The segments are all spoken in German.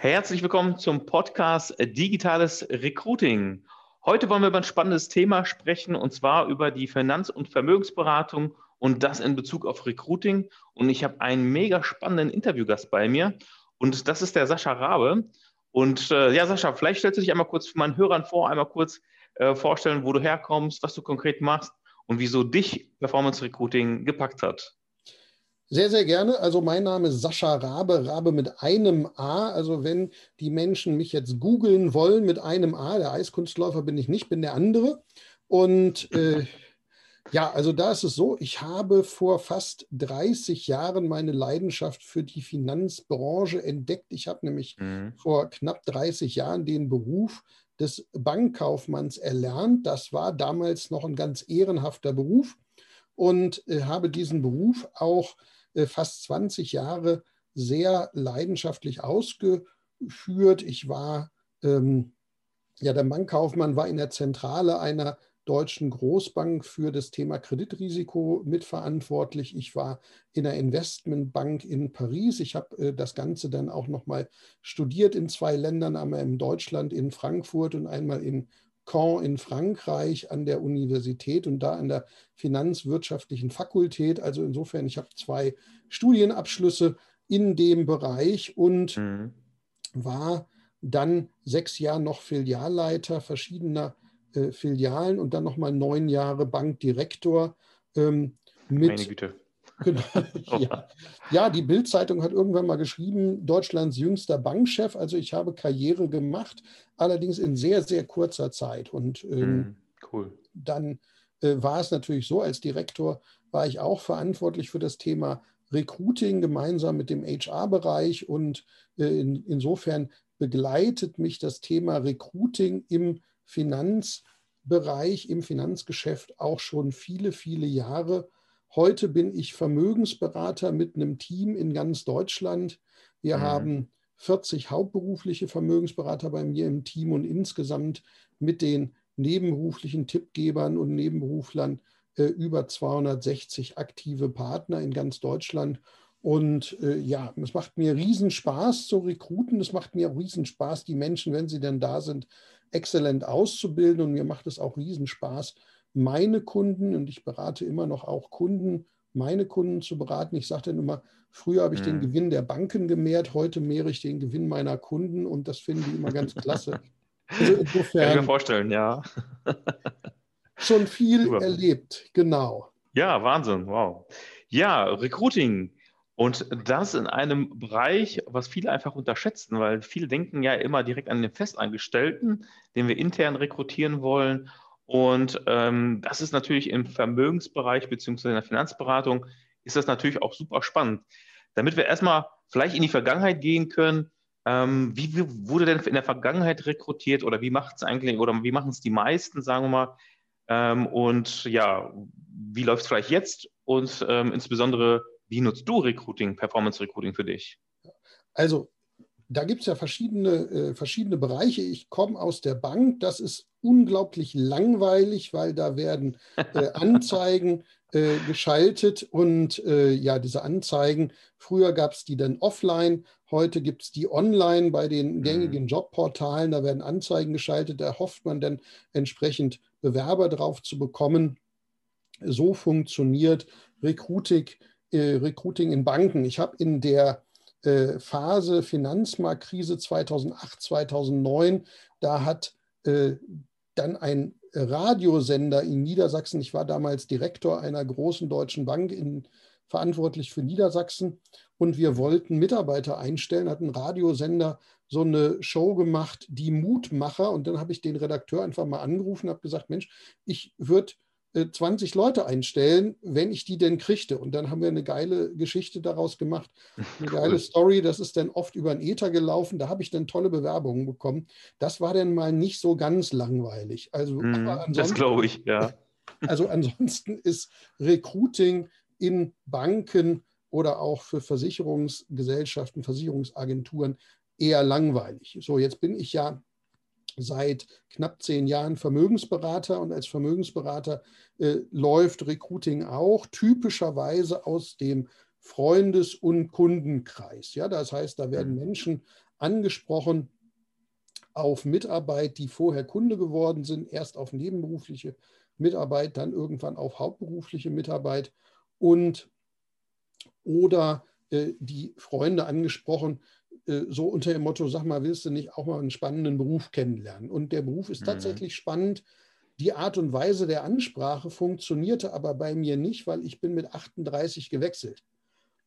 Herzlich willkommen zum Podcast Digitales Recruiting. Heute wollen wir über ein spannendes Thema sprechen und zwar über die Finanz- und Vermögensberatung und das in Bezug auf Recruiting. Und ich habe einen mega spannenden Interviewgast bei mir und das ist der Sascha Rabe. Und äh, ja, Sascha, vielleicht stellst du dich einmal kurz für meinen Hörern vor, einmal kurz äh, vorstellen, wo du herkommst, was du konkret machst und wieso dich Performance Recruiting gepackt hat. Sehr, sehr gerne. Also mein Name ist Sascha Rabe, Rabe mit einem A. Also wenn die Menschen mich jetzt googeln wollen mit einem A, der Eiskunstläufer bin ich nicht, bin der andere. Und äh, ja, also da ist es so, ich habe vor fast 30 Jahren meine Leidenschaft für die Finanzbranche entdeckt. Ich habe nämlich mhm. vor knapp 30 Jahren den Beruf des Bankkaufmanns erlernt. Das war damals noch ein ganz ehrenhafter Beruf und äh, habe diesen Beruf auch äh, fast 20 Jahre sehr leidenschaftlich ausgeführt. Ich war, ähm, ja, der Bankkaufmann war in der Zentrale einer deutschen Großbank für das Thema Kreditrisiko mitverantwortlich. Ich war in der Investmentbank in Paris. Ich habe äh, das Ganze dann auch nochmal studiert in zwei Ländern, einmal in Deutschland, in Frankfurt und einmal in Caen in Frankreich an der Universität und da an der Finanzwirtschaftlichen Fakultät. Also insofern, ich habe zwei Studienabschlüsse in dem Bereich und mhm. war dann sechs Jahre noch Filialleiter verschiedener äh, Filialen und dann nochmal neun Jahre Bankdirektor ähm, mit Meine Güte. Genau. ja. ja, die Bild-Zeitung hat irgendwann mal geschrieben, Deutschlands jüngster Bankchef. Also ich habe Karriere gemacht, allerdings in sehr, sehr kurzer Zeit. Und ähm, mm, cool. dann äh, war es natürlich so, als Direktor war ich auch verantwortlich für das Thema Recruiting gemeinsam mit dem HR-Bereich. Und äh, in, insofern begleitet mich das Thema Recruiting im Finanzbereich, im Finanzgeschäft auch schon viele, viele Jahre. Heute bin ich Vermögensberater mit einem Team in ganz Deutschland. Wir mhm. haben 40 hauptberufliche Vermögensberater bei mir im Team und insgesamt mit den nebenberuflichen Tippgebern und Nebenberuflern äh, über 260 aktive Partner in ganz Deutschland. Und äh, ja, es macht mir riesen Spaß zu rekruten. Es macht mir auch riesen Spaß, die Menschen, wenn sie denn da sind, exzellent auszubilden. Und mir macht es auch riesen Spaß, meine Kunden, und ich berate immer noch auch Kunden, meine Kunden zu beraten. Ich sage dann immer, früher habe ich mhm. den Gewinn der Banken gemehrt, heute mehre ich den Gewinn meiner Kunden und das finden die immer ganz klasse. Also insofern, Kann ich mir vorstellen, ja. schon viel Super. erlebt, genau. Ja, Wahnsinn, wow. Ja, Recruiting. Und das in einem Bereich, was viele einfach unterschätzen, weil viele denken ja immer direkt an den Festangestellten, den wir intern rekrutieren wollen. Und ähm, das ist natürlich im Vermögensbereich beziehungsweise in der Finanzberatung ist das natürlich auch super spannend. Damit wir erstmal vielleicht in die Vergangenheit gehen können, ähm, wie, wie, wurde denn in der Vergangenheit rekrutiert oder wie macht es eigentlich oder wie machen es die meisten, sagen wir mal? Ähm, und ja, wie läuft es vielleicht jetzt? Und ähm, insbesondere, wie nutzt du Recruiting, Performance Recruiting für dich? Also da gibt es ja verschiedene, äh, verschiedene Bereiche. Ich komme aus der Bank. Das ist unglaublich langweilig, weil da werden äh, Anzeigen äh, geschaltet und äh, ja, diese Anzeigen, früher gab es die dann offline, heute gibt es die online bei den mhm. gängigen Jobportalen. Da werden Anzeigen geschaltet, da hofft man dann entsprechend Bewerber drauf zu bekommen. So funktioniert Recruiting, äh, Recruiting in Banken. Ich habe in der Phase Finanzmarktkrise 2008, 2009, da hat äh, dann ein Radiosender in Niedersachsen, ich war damals Direktor einer großen deutschen Bank in, verantwortlich für Niedersachsen. Und wir wollten Mitarbeiter einstellen, hatten Radiosender so eine Show gemacht, die Mutmacher. Und dann habe ich den Redakteur einfach mal angerufen, habe gesagt, Mensch, ich würde 20 äh, Leute einstellen, wenn ich die denn kriegte. Und dann haben wir eine geile Geschichte daraus gemacht, eine geile cool. Story. Das ist dann oft über den Ether gelaufen. Da habe ich dann tolle Bewerbungen bekommen. Das war dann mal nicht so ganz langweilig. Also, mm, das glaube ich, ja. Also ansonsten ist Recruiting in Banken oder auch für Versicherungsgesellschaften, Versicherungsagenturen eher langweilig. So, jetzt bin ich ja seit knapp zehn Jahren Vermögensberater und als Vermögensberater äh, läuft Recruiting auch typischerweise aus dem Freundes- und Kundenkreis. Ja, das heißt, da werden mhm. Menschen angesprochen auf Mitarbeit, die vorher Kunde geworden sind, erst auf nebenberufliche Mitarbeit, dann irgendwann auf hauptberufliche Mitarbeit und oder äh, die Freunde angesprochen, so unter dem Motto, sag mal, willst du nicht auch mal einen spannenden Beruf kennenlernen? Und der Beruf ist mhm. tatsächlich spannend. Die Art und Weise der Ansprache funktionierte aber bei mir nicht, weil ich bin mit 38 gewechselt.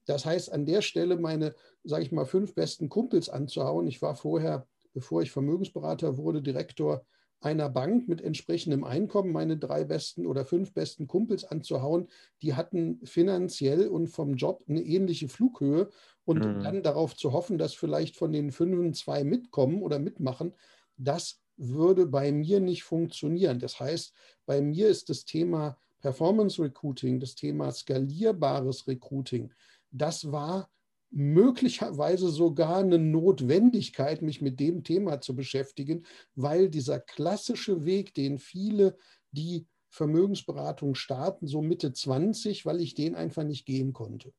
Das heißt, an der Stelle meine, sage ich mal, fünf besten Kumpels anzuhauen. Ich war vorher, bevor ich Vermögensberater wurde, Direktor einer Bank mit entsprechendem Einkommen meine drei besten oder fünf besten Kumpels anzuhauen, die hatten finanziell und vom Job eine ähnliche Flughöhe und mhm. dann darauf zu hoffen, dass vielleicht von den fünf zwei mitkommen oder mitmachen, das würde bei mir nicht funktionieren. Das heißt, bei mir ist das Thema Performance Recruiting, das Thema skalierbares Recruiting, das war möglicherweise sogar eine Notwendigkeit, mich mit dem Thema zu beschäftigen, weil dieser klassische Weg, den viele, die Vermögensberatung starten, so Mitte 20, weil ich den einfach nicht gehen konnte.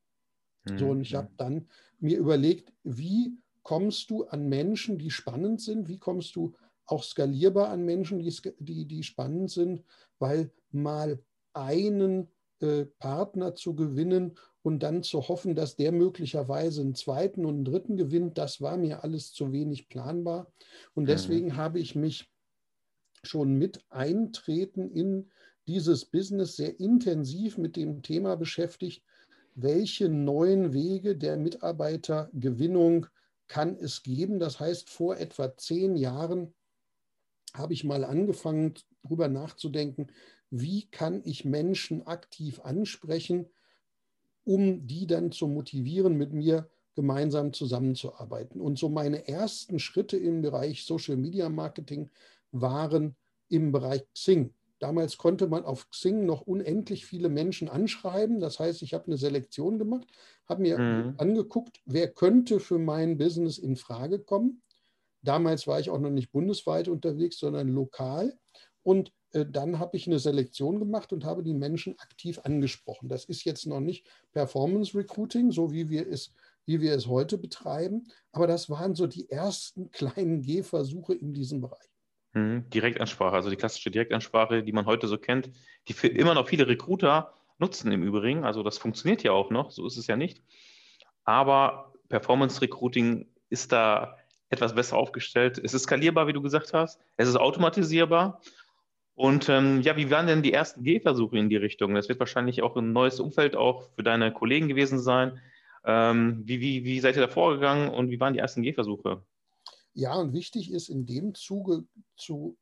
Mhm. So, und ich habe dann mir überlegt, wie kommst du an Menschen, die spannend sind? Wie kommst du auch skalierbar an Menschen, die, die, die spannend sind? Weil mal einen äh, Partner zu gewinnen und dann zu hoffen, dass der möglicherweise einen zweiten und einen dritten gewinnt, das war mir alles zu wenig planbar. Und mhm. deswegen mhm. habe ich mich schon mit Eintreten in dieses Business sehr intensiv mit dem Thema beschäftigt, welche neuen Wege der Mitarbeitergewinnung kann es geben. Das heißt, vor etwa zehn Jahren habe ich mal angefangen, darüber nachzudenken, wie kann ich Menschen aktiv ansprechen, um die dann zu motivieren, mit mir gemeinsam zusammenzuarbeiten. Und so meine ersten Schritte im Bereich Social Media Marketing waren im Bereich Xing. Damals konnte man auf Xing noch unendlich viele Menschen anschreiben. Das heißt, ich habe eine Selektion gemacht, habe mir mhm. angeguckt, wer könnte für mein Business in Frage kommen. Damals war ich auch noch nicht bundesweit unterwegs, sondern lokal. Und äh, dann habe ich eine Selektion gemacht und habe die Menschen aktiv angesprochen. Das ist jetzt noch nicht Performance Recruiting, so wie wir es, wie wir es heute betreiben, aber das waren so die ersten kleinen Gehversuche in diesem Bereich. Mhm, Direktansprache, also die klassische Direktansprache, die man heute so kennt, die für immer noch viele Recruiter nutzen im Übrigen. Also das funktioniert ja auch noch, so ist es ja nicht. Aber Performance Recruiting ist da etwas besser aufgestellt. Es ist skalierbar, wie du gesagt hast. Es ist automatisierbar. Und ähm, ja, wie waren denn die ersten Gehversuche in die Richtung? Das wird wahrscheinlich auch ein neues Umfeld auch für deine Kollegen gewesen sein. Ähm, wie, wie, wie seid ihr da vorgegangen und wie waren die ersten Gehversuche? Ja, und wichtig ist in dem Zuge zu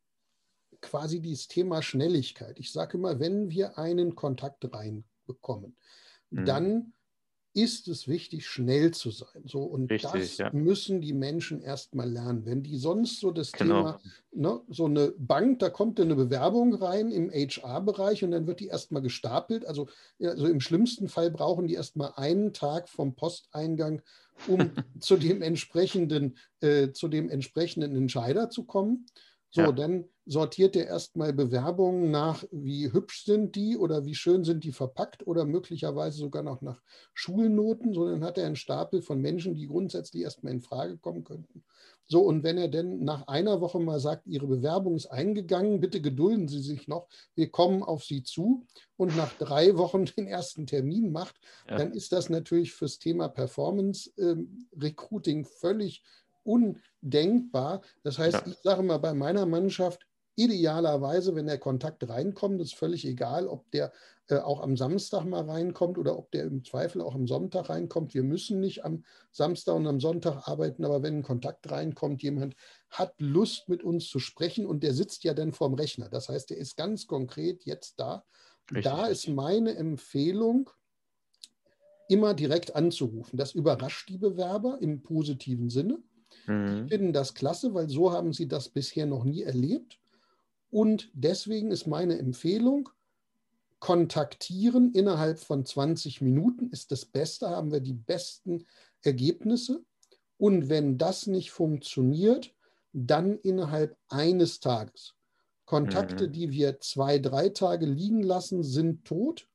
quasi dieses Thema Schnelligkeit. Ich sage immer, wenn wir einen Kontakt reinbekommen, mhm. dann ist es wichtig, schnell zu sein. So, und Richtig, das ja. müssen die Menschen erstmal lernen. Wenn die sonst so das genau. Thema, ne, so eine Bank, da kommt eine Bewerbung rein im HR-Bereich und dann wird die erstmal gestapelt. Also, also im schlimmsten Fall brauchen die erstmal einen Tag vom Posteingang, um zu dem entsprechenden, äh, zu dem entsprechenden Entscheider zu kommen. So, ja. dann sortiert er erstmal Bewerbungen nach, wie hübsch sind die oder wie schön sind die verpackt oder möglicherweise sogar noch nach Schulnoten, sondern hat er einen Stapel von Menschen, die grundsätzlich erstmal in Frage kommen könnten. So, und wenn er denn nach einer Woche mal sagt, Ihre Bewerbung ist eingegangen, bitte gedulden Sie sich noch, wir kommen auf Sie zu und nach drei Wochen den ersten Termin macht, ja. dann ist das natürlich fürs Thema Performance ähm, Recruiting völlig undenkbar. Das heißt, ja. ich sage mal, bei meiner Mannschaft idealerweise, wenn der Kontakt reinkommt, ist völlig egal, ob der äh, auch am Samstag mal reinkommt oder ob der im Zweifel auch am Sonntag reinkommt. Wir müssen nicht am Samstag und am Sonntag arbeiten, aber wenn ein Kontakt reinkommt, jemand hat Lust mit uns zu sprechen und der sitzt ja dann vorm Rechner. Das heißt, der ist ganz konkret jetzt da. Richtig. Da ist meine Empfehlung, immer direkt anzurufen. Das überrascht die Bewerber im positiven Sinne. Mhm. Die finden das klasse, weil so haben sie das bisher noch nie erlebt. Und deswegen ist meine Empfehlung, kontaktieren innerhalb von 20 Minuten ist das Beste, haben wir die besten Ergebnisse. Und wenn das nicht funktioniert, dann innerhalb eines Tages. Kontakte, mhm. die wir zwei, drei Tage liegen lassen, sind tot.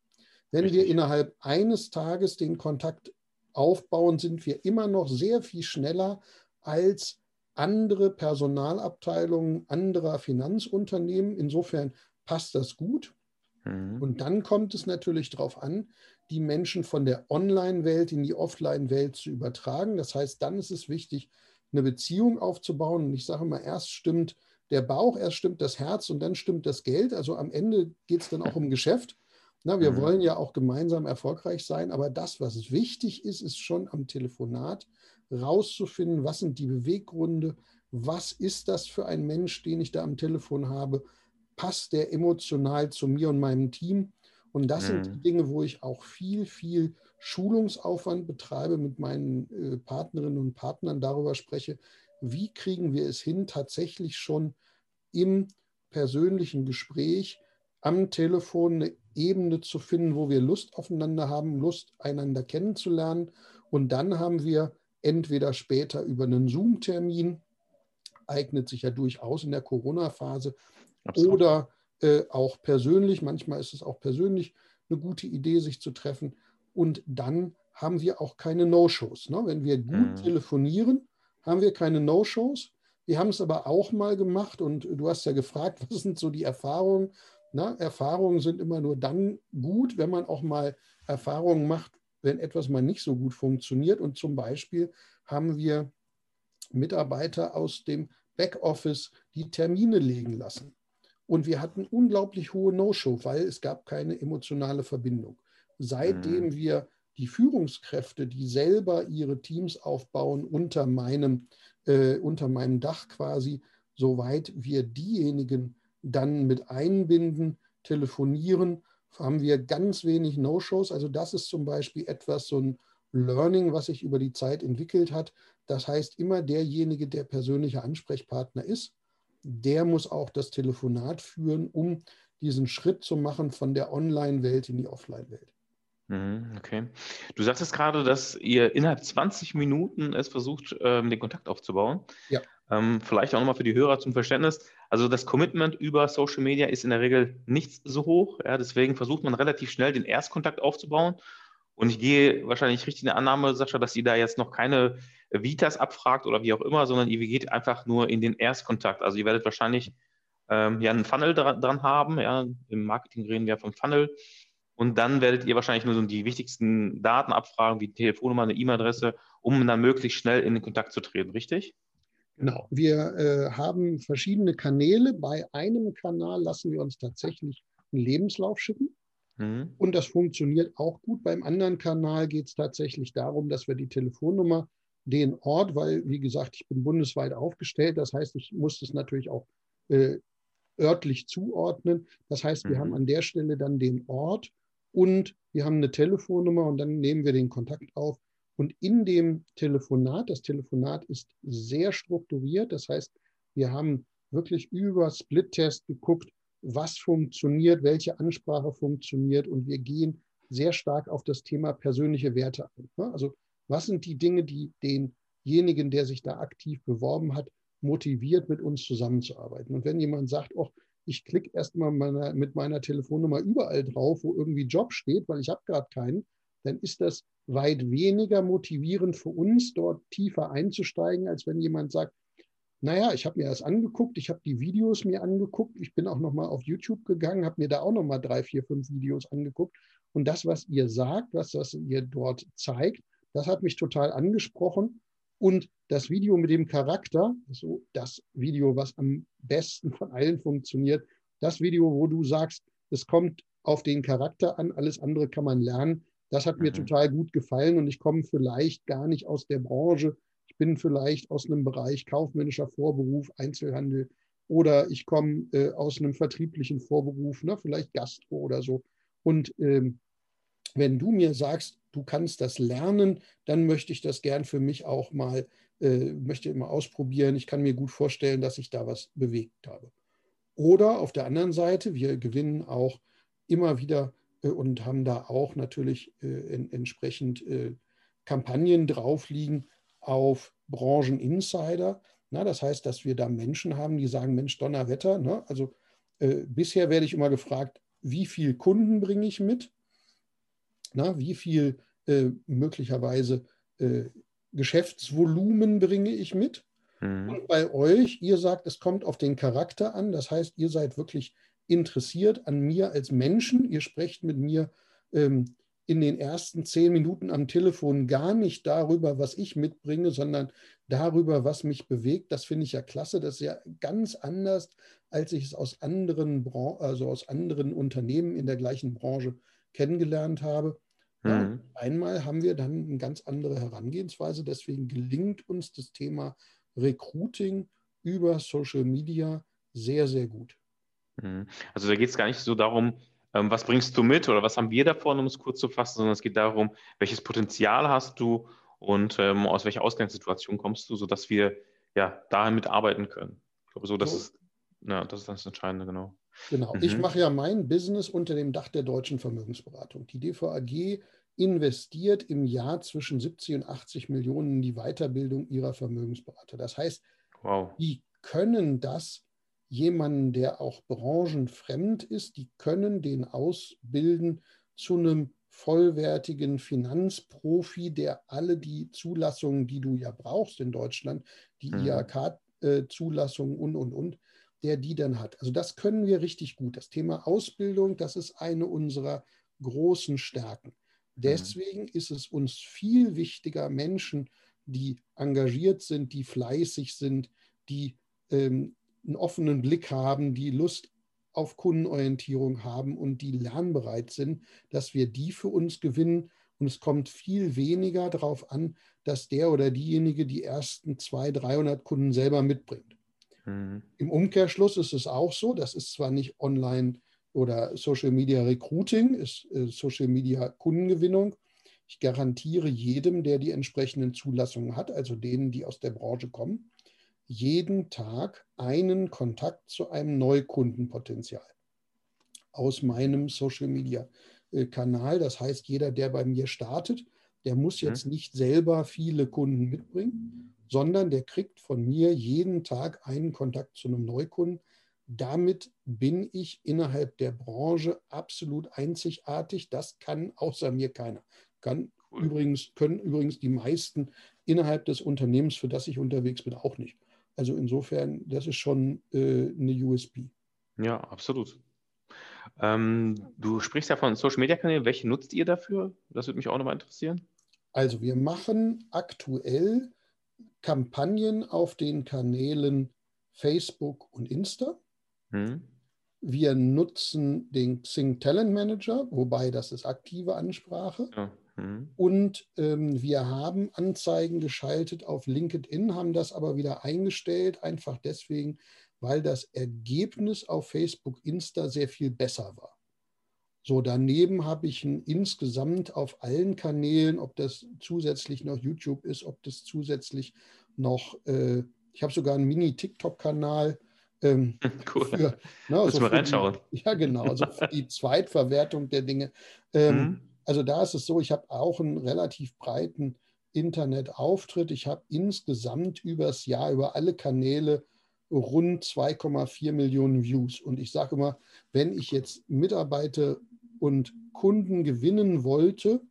Wenn Richtig. wir innerhalb eines Tages den Kontakt aufbauen, sind wir immer noch sehr viel schneller als andere Personalabteilungen anderer Finanzunternehmen. Insofern passt das gut. Mhm. Und dann kommt es natürlich darauf an, die Menschen von der Online-Welt in die Offline-Welt zu übertragen. Das heißt, dann ist es wichtig, eine Beziehung aufzubauen. Und ich sage mal, erst stimmt der Bauch, erst stimmt das Herz und dann stimmt das Geld. Also am Ende geht es dann auch um Geschäft. Na, wir mhm. wollen ja auch gemeinsam erfolgreich sein, aber das, was wichtig ist, ist schon am Telefonat rauszufinden, was sind die Beweggründe, was ist das für ein Mensch, den ich da am Telefon habe, passt der emotional zu mir und meinem Team. Und das mhm. sind die Dinge, wo ich auch viel, viel Schulungsaufwand betreibe, mit meinen äh, Partnerinnen und Partnern darüber spreche, wie kriegen wir es hin, tatsächlich schon im persönlichen Gespräch am Telefon eine Ebene zu finden, wo wir Lust aufeinander haben, Lust einander kennenzulernen. Und dann haben wir entweder später über einen Zoom-Termin, eignet sich ja durchaus in der Corona-Phase, oder äh, auch persönlich. Manchmal ist es auch persönlich eine gute Idee, sich zu treffen. Und dann haben wir auch keine No-Shows. Ne? Wenn wir gut mhm. telefonieren, haben wir keine No-Shows. Wir haben es aber auch mal gemacht und du hast ja gefragt, was sind so die Erfahrungen? Na, Erfahrungen sind immer nur dann gut, wenn man auch mal Erfahrungen macht, wenn etwas mal nicht so gut funktioniert. Und zum Beispiel haben wir Mitarbeiter aus dem Backoffice die Termine legen lassen. Und wir hatten unglaublich hohe No-Show, weil es gab keine emotionale Verbindung. Seitdem mhm. wir die Führungskräfte, die selber ihre Teams aufbauen, unter meinem, äh, unter meinem Dach quasi, soweit wir diejenigen dann mit einbinden, telefonieren, haben wir ganz wenig No-Shows. Also das ist zum Beispiel etwas, so ein Learning, was sich über die Zeit entwickelt hat. Das heißt, immer derjenige, der persönlicher Ansprechpartner ist, der muss auch das Telefonat führen, um diesen Schritt zu machen von der Online-Welt in die Offline-Welt. Mhm, okay. Du sagtest gerade, dass ihr innerhalb 20 Minuten es versucht, ähm, den Kontakt aufzubauen. Ja. Ähm, vielleicht auch nochmal für die Hörer zum Verständnis. Also das Commitment über Social Media ist in der Regel nicht so hoch. Ja, deswegen versucht man relativ schnell den Erstkontakt aufzubauen. Und ich gehe wahrscheinlich richtig in der Annahme, Sascha, dass ihr da jetzt noch keine Vitas abfragt oder wie auch immer, sondern ihr geht einfach nur in den Erstkontakt. Also ihr werdet wahrscheinlich ähm, ja einen Funnel dran, dran haben. Ja, Im Marketing reden wir vom Funnel. Und dann werdet ihr wahrscheinlich nur so die wichtigsten Daten abfragen, wie Telefonnummer, eine E-Mail-Adresse, um dann möglichst schnell in den Kontakt zu treten, richtig? Genau. Wir äh, haben verschiedene Kanäle. Bei einem Kanal lassen wir uns tatsächlich einen Lebenslauf schicken. Mhm. Und das funktioniert auch gut. Beim anderen Kanal geht es tatsächlich darum, dass wir die Telefonnummer, den Ort, weil, wie gesagt, ich bin bundesweit aufgestellt. Das heißt, ich muss das natürlich auch äh, örtlich zuordnen. Das heißt, wir mhm. haben an der Stelle dann den Ort und wir haben eine Telefonnummer und dann nehmen wir den Kontakt auf. Und in dem Telefonat, das Telefonat ist sehr strukturiert, das heißt, wir haben wirklich über Split-Test geguckt, was funktioniert, welche Ansprache funktioniert und wir gehen sehr stark auf das Thema persönliche Werte ein. Ne? Also was sind die Dinge, die denjenigen, der sich da aktiv beworben hat, motiviert, mit uns zusammenzuarbeiten. Und wenn jemand sagt, oh, ich klicke erstmal mit meiner Telefonnummer überall drauf, wo irgendwie Job steht, weil ich habe gerade keinen, dann ist das weit weniger motivierend für uns, dort tiefer einzusteigen, als wenn jemand sagt, naja, ich habe mir das angeguckt, ich habe die Videos mir angeguckt, ich bin auch nochmal auf YouTube gegangen, habe mir da auch nochmal drei, vier, fünf Videos angeguckt. Und das, was ihr sagt, was, was ihr dort zeigt, das hat mich total angesprochen. Und das Video mit dem Charakter, so das Video, was am besten von allen funktioniert, das Video, wo du sagst, es kommt auf den Charakter an, alles andere kann man lernen, das hat mir mhm. total gut gefallen und ich komme vielleicht gar nicht aus der Branche. Ich bin vielleicht aus einem Bereich kaufmännischer Vorberuf, Einzelhandel oder ich komme äh, aus einem vertrieblichen Vorberuf, ne, vielleicht Gastro oder so. Und ähm, wenn du mir sagst, du kannst das lernen, dann möchte ich das gern für mich auch mal, äh, möchte immer ausprobieren. Ich kann mir gut vorstellen, dass ich da was bewegt habe. Oder auf der anderen Seite, wir gewinnen auch immer wieder und haben da auch natürlich äh, in, entsprechend äh, Kampagnen drauf liegen auf Brancheninsider. Na, das heißt, dass wir da Menschen haben, die sagen, Mensch, Donnerwetter. Ne? Also äh, bisher werde ich immer gefragt, wie viel Kunden bringe ich mit? Na, wie viel äh, möglicherweise äh, Geschäftsvolumen bringe ich mit. Mhm. Und bei euch, ihr sagt, es kommt auf den Charakter an. Das heißt, ihr seid wirklich interessiert an mir als Menschen. Ihr sprecht mit mir ähm, in den ersten zehn Minuten am Telefon gar nicht darüber, was ich mitbringe, sondern darüber, was mich bewegt. Das finde ich ja klasse. Das ist ja ganz anders, als ich es aus anderen, Bran also aus anderen Unternehmen in der gleichen Branche kennengelernt habe. Mhm. Einmal haben wir dann eine ganz andere Herangehensweise. Deswegen gelingt uns das Thema Recruiting über Social Media sehr, sehr gut. Mhm. Also da geht es gar nicht so darum, ähm, was bringst du mit oder was haben wir davon, um es kurz zu fassen, sondern es geht darum, welches Potenzial hast du und ähm, aus welcher Ausgangssituation kommst du, sodass wir ja damit arbeiten können. Ich glaube, so, das so. ist ja, das ist das Entscheidende, genau. Genau. Mhm. Ich mache ja mein Business unter dem Dach der deutschen Vermögensberatung. Die DVAG investiert im Jahr zwischen 70 und 80 Millionen in die Weiterbildung ihrer Vermögensberater. Das heißt, wow. die können das jemanden, der auch branchenfremd ist, die können den ausbilden zu einem vollwertigen Finanzprofi, der alle die Zulassungen, die du ja brauchst in Deutschland, die mhm. IHK-Zulassungen und, und, und, der die dann hat. Also das können wir richtig gut. Das Thema Ausbildung, das ist eine unserer großen Stärken. Mhm. Deswegen ist es uns viel wichtiger, Menschen, die engagiert sind, die fleißig sind, die ähm, einen offenen Blick haben, die Lust auf Kundenorientierung haben und die lernbereit sind, dass wir die für uns gewinnen. Und es kommt viel weniger darauf an, dass der oder diejenige die ersten 200, 300 Kunden selber mitbringt. Mhm. Im Umkehrschluss ist es auch so, das ist zwar nicht online oder Social Media Recruiting, ist äh, Social Media Kundengewinnung. Ich garantiere jedem, der die entsprechenden Zulassungen hat, also denen, die aus der Branche kommen, jeden Tag einen Kontakt zu einem Neukundenpotenzial aus meinem Social Media äh, Kanal. Das heißt, jeder, der bei mir startet, der muss mhm. jetzt nicht selber viele Kunden mitbringen, sondern der kriegt von mir jeden Tag einen Kontakt zu einem Neukunden. Damit bin ich innerhalb der Branche absolut einzigartig. Das kann außer mir keiner. Kann übrigens, können übrigens die meisten innerhalb des Unternehmens, für das ich unterwegs bin, auch nicht. Also insofern, das ist schon äh, eine USB. Ja, absolut. Ähm, du sprichst ja von Social Media Kanälen. Welche nutzt ihr dafür? Das würde mich auch nochmal interessieren. Also wir machen aktuell Kampagnen auf den Kanälen Facebook und Insta. Hm. Wir nutzen den Xing Talent Manager, wobei das ist aktive Ansprache. Ja. Mhm. Und ähm, wir haben Anzeigen geschaltet auf LinkedIn, haben das aber wieder eingestellt, einfach deswegen, weil das Ergebnis auf Facebook, Insta sehr viel besser war. So, daneben habe ich ein insgesamt auf allen Kanälen, ob das zusätzlich noch YouTube ist, ob das zusätzlich noch, äh, ich habe sogar einen Mini-TikTok-Kanal. Ähm, cool. Für, ne, also mal reinschauen. Die, ja, genau, also für die Zweitverwertung der Dinge. Ähm, mhm. Also da ist es so, ich habe auch einen relativ breiten Internetauftritt. Ich habe insgesamt übers Jahr, über alle Kanäle rund 2,4 Millionen Views. Und ich sage immer, wenn ich jetzt Mitarbeiter und Kunden gewinnen wollte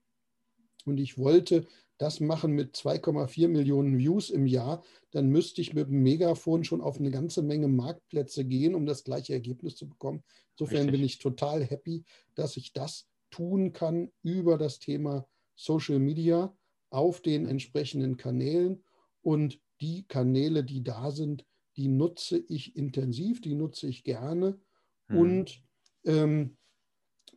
und ich wollte das machen mit 2,4 Millionen Views im Jahr, dann müsste ich mit dem Megafon schon auf eine ganze Menge Marktplätze gehen, um das gleiche Ergebnis zu bekommen. Insofern Richtig. bin ich total happy, dass ich das tun kann über das Thema Social Media auf den entsprechenden Kanälen. Und die Kanäle, die da sind, die nutze ich intensiv, die nutze ich gerne. Mhm. Und ähm,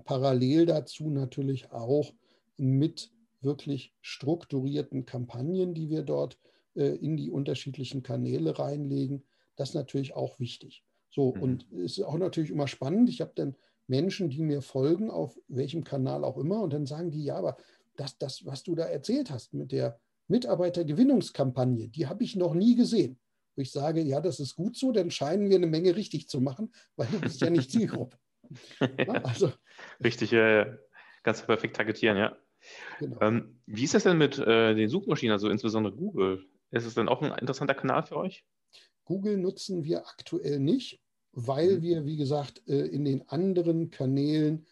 parallel dazu natürlich auch mit wirklich strukturierten Kampagnen, die wir dort äh, in die unterschiedlichen Kanäle reinlegen. Das ist natürlich auch wichtig. So, mhm. und es ist auch natürlich immer spannend. Ich habe dann Menschen, die mir folgen, auf welchem Kanal auch immer, und dann sagen die, ja, aber das, das, was du da erzählt hast mit der Mitarbeitergewinnungskampagne, die habe ich noch nie gesehen. Wo ich sage, ja, das ist gut so, dann scheinen wir eine Menge richtig zu machen, weil du bist ja nicht Zielgruppe. ja, also, richtig, äh, ganz perfekt targetieren, ja. Genau. Ähm, wie ist das denn mit äh, den Suchmaschinen, also insbesondere Google? Ist es denn auch ein interessanter Kanal für euch? Google nutzen wir aktuell nicht weil mhm. wir, wie gesagt, äh, in den anderen Kanälen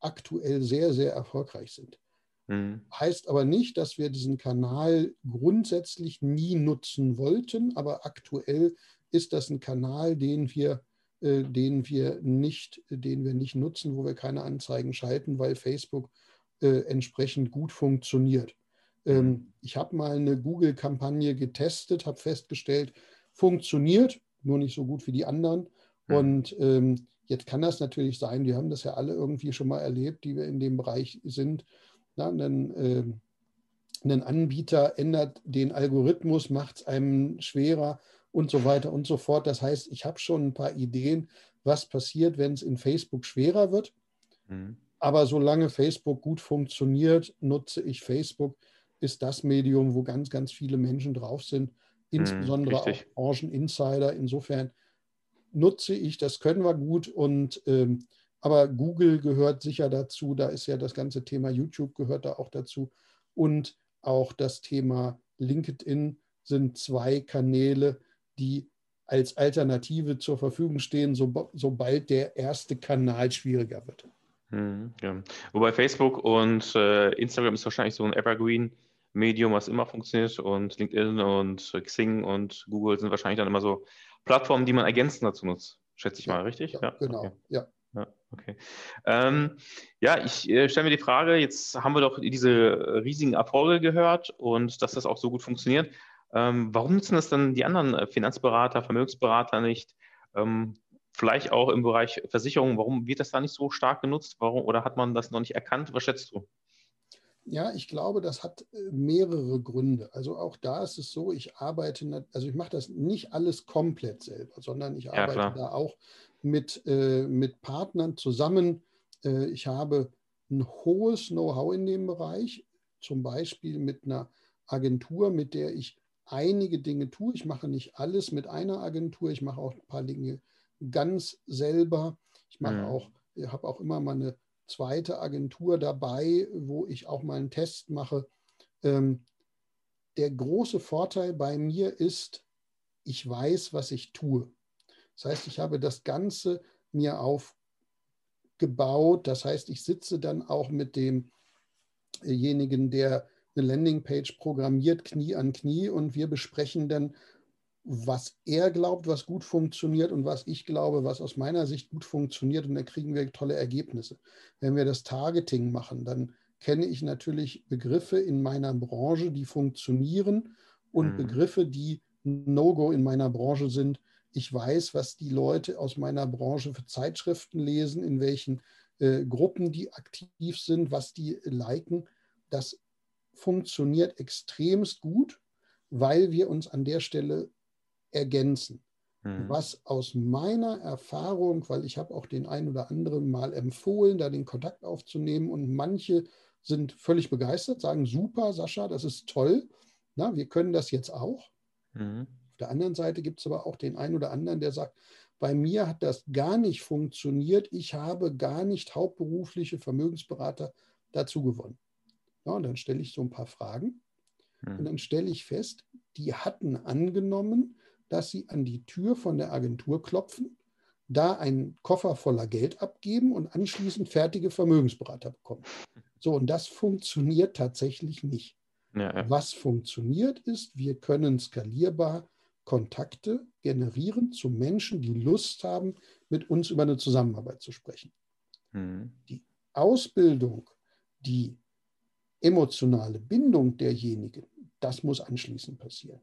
aktuell sehr, sehr erfolgreich sind. Mhm. Heißt aber nicht, dass wir diesen Kanal grundsätzlich nie nutzen wollten, aber aktuell ist das ein Kanal, den wir, äh, den wir, nicht, den wir nicht nutzen, wo wir keine Anzeigen schalten, weil Facebook äh, entsprechend gut funktioniert. Ähm, mhm. ich habe mal eine Google-Kampagne getestet, habe festgestellt, funktioniert, nur nicht so gut wie die anderen. Mhm. Und ähm, jetzt kann das natürlich sein, wir haben das ja alle irgendwie schon mal erlebt, die wir in dem Bereich sind. Na, ein, äh, ein Anbieter ändert den Algorithmus, macht es einem schwerer und so weiter und so fort. Das heißt, ich habe schon ein paar Ideen, was passiert, wenn es in Facebook schwerer wird. Mhm. Aber solange Facebook gut funktioniert, nutze ich Facebook, ist das Medium, wo ganz, ganz viele Menschen drauf sind, mhm, insbesondere mm, auch Brancheninsider. Insofern nutze ich, das können wir gut und ähm, aber Google gehört sicher dazu, da ist ja das ganze Thema YouTube gehört da auch dazu und auch das Thema LinkedIn sind zwei Kanäle, die als Alternative zur Verfügung stehen, so, sobald der erste Kanal schwieriger wird. Hm, ja. Wobei Facebook und äh, Instagram ist wahrscheinlich so ein Evergreen-Medium, was immer funktioniert und LinkedIn und Xing und Google sind wahrscheinlich dann immer so Plattformen, die man ergänzend dazu nutzt. Schätze ich ja, mal, richtig? Ja, ja. genau, okay. ja. Okay. Ähm, ja, ich äh, stelle mir die Frage, jetzt haben wir doch diese riesigen Erfolge gehört und dass das auch so gut funktioniert. Ähm, warum nutzen das dann die anderen äh, Finanzberater, Vermögensberater nicht? Ähm, vielleicht auch im Bereich Versicherung. Warum wird das da nicht so stark genutzt? Warum, oder hat man das noch nicht erkannt? Was schätzt du? Ja, ich glaube, das hat äh, mehrere Gründe. Also auch da ist es so, ich arbeite, also ich mache das nicht alles komplett selber, sondern ich arbeite ja, da auch mit, äh, mit Partnern zusammen. Äh, ich habe ein hohes Know-how in dem Bereich, zum Beispiel mit einer Agentur, mit der ich einige Dinge tue. Ich mache nicht alles mit einer Agentur, ich mache auch ein paar Dinge ganz selber. Ich mache mhm. auch, habe auch immer mal eine zweite Agentur dabei, wo ich auch mal einen Test mache. Ähm, der große Vorteil bei mir ist, ich weiß, was ich tue. Das heißt, ich habe das Ganze mir aufgebaut. Das heißt, ich sitze dann auch mit demjenigen, der eine Landingpage programmiert, Knie an Knie, und wir besprechen dann, was er glaubt, was gut funktioniert und was ich glaube, was aus meiner Sicht gut funktioniert. Und dann kriegen wir tolle Ergebnisse. Wenn wir das Targeting machen, dann kenne ich natürlich Begriffe in meiner Branche, die funktionieren und mhm. Begriffe, die No-Go in meiner Branche sind. Ich weiß, was die Leute aus meiner Branche für Zeitschriften lesen, in welchen äh, Gruppen die aktiv sind, was die liken. Das funktioniert extremst gut, weil wir uns an der Stelle ergänzen. Mhm. Was aus meiner Erfahrung, weil ich habe auch den einen oder anderen mal empfohlen, da den Kontakt aufzunehmen und manche sind völlig begeistert, sagen, super, Sascha, das ist toll. Na, wir können das jetzt auch. Mhm. Auf der anderen Seite gibt es aber auch den einen oder anderen, der sagt, bei mir hat das gar nicht funktioniert. Ich habe gar nicht hauptberufliche Vermögensberater dazu gewonnen. Ja, und dann stelle ich so ein paar Fragen mhm. und dann stelle ich fest, die hatten angenommen, dass sie an die Tür von der Agentur klopfen, da einen Koffer voller Geld abgeben und anschließend fertige Vermögensberater bekommen. So, und das funktioniert tatsächlich nicht. Ja, ja. Was funktioniert ist, wir können skalierbar Kontakte generieren zu Menschen, die Lust haben, mit uns über eine Zusammenarbeit zu sprechen. Mhm. Die Ausbildung, die emotionale Bindung derjenigen, das muss anschließend passieren.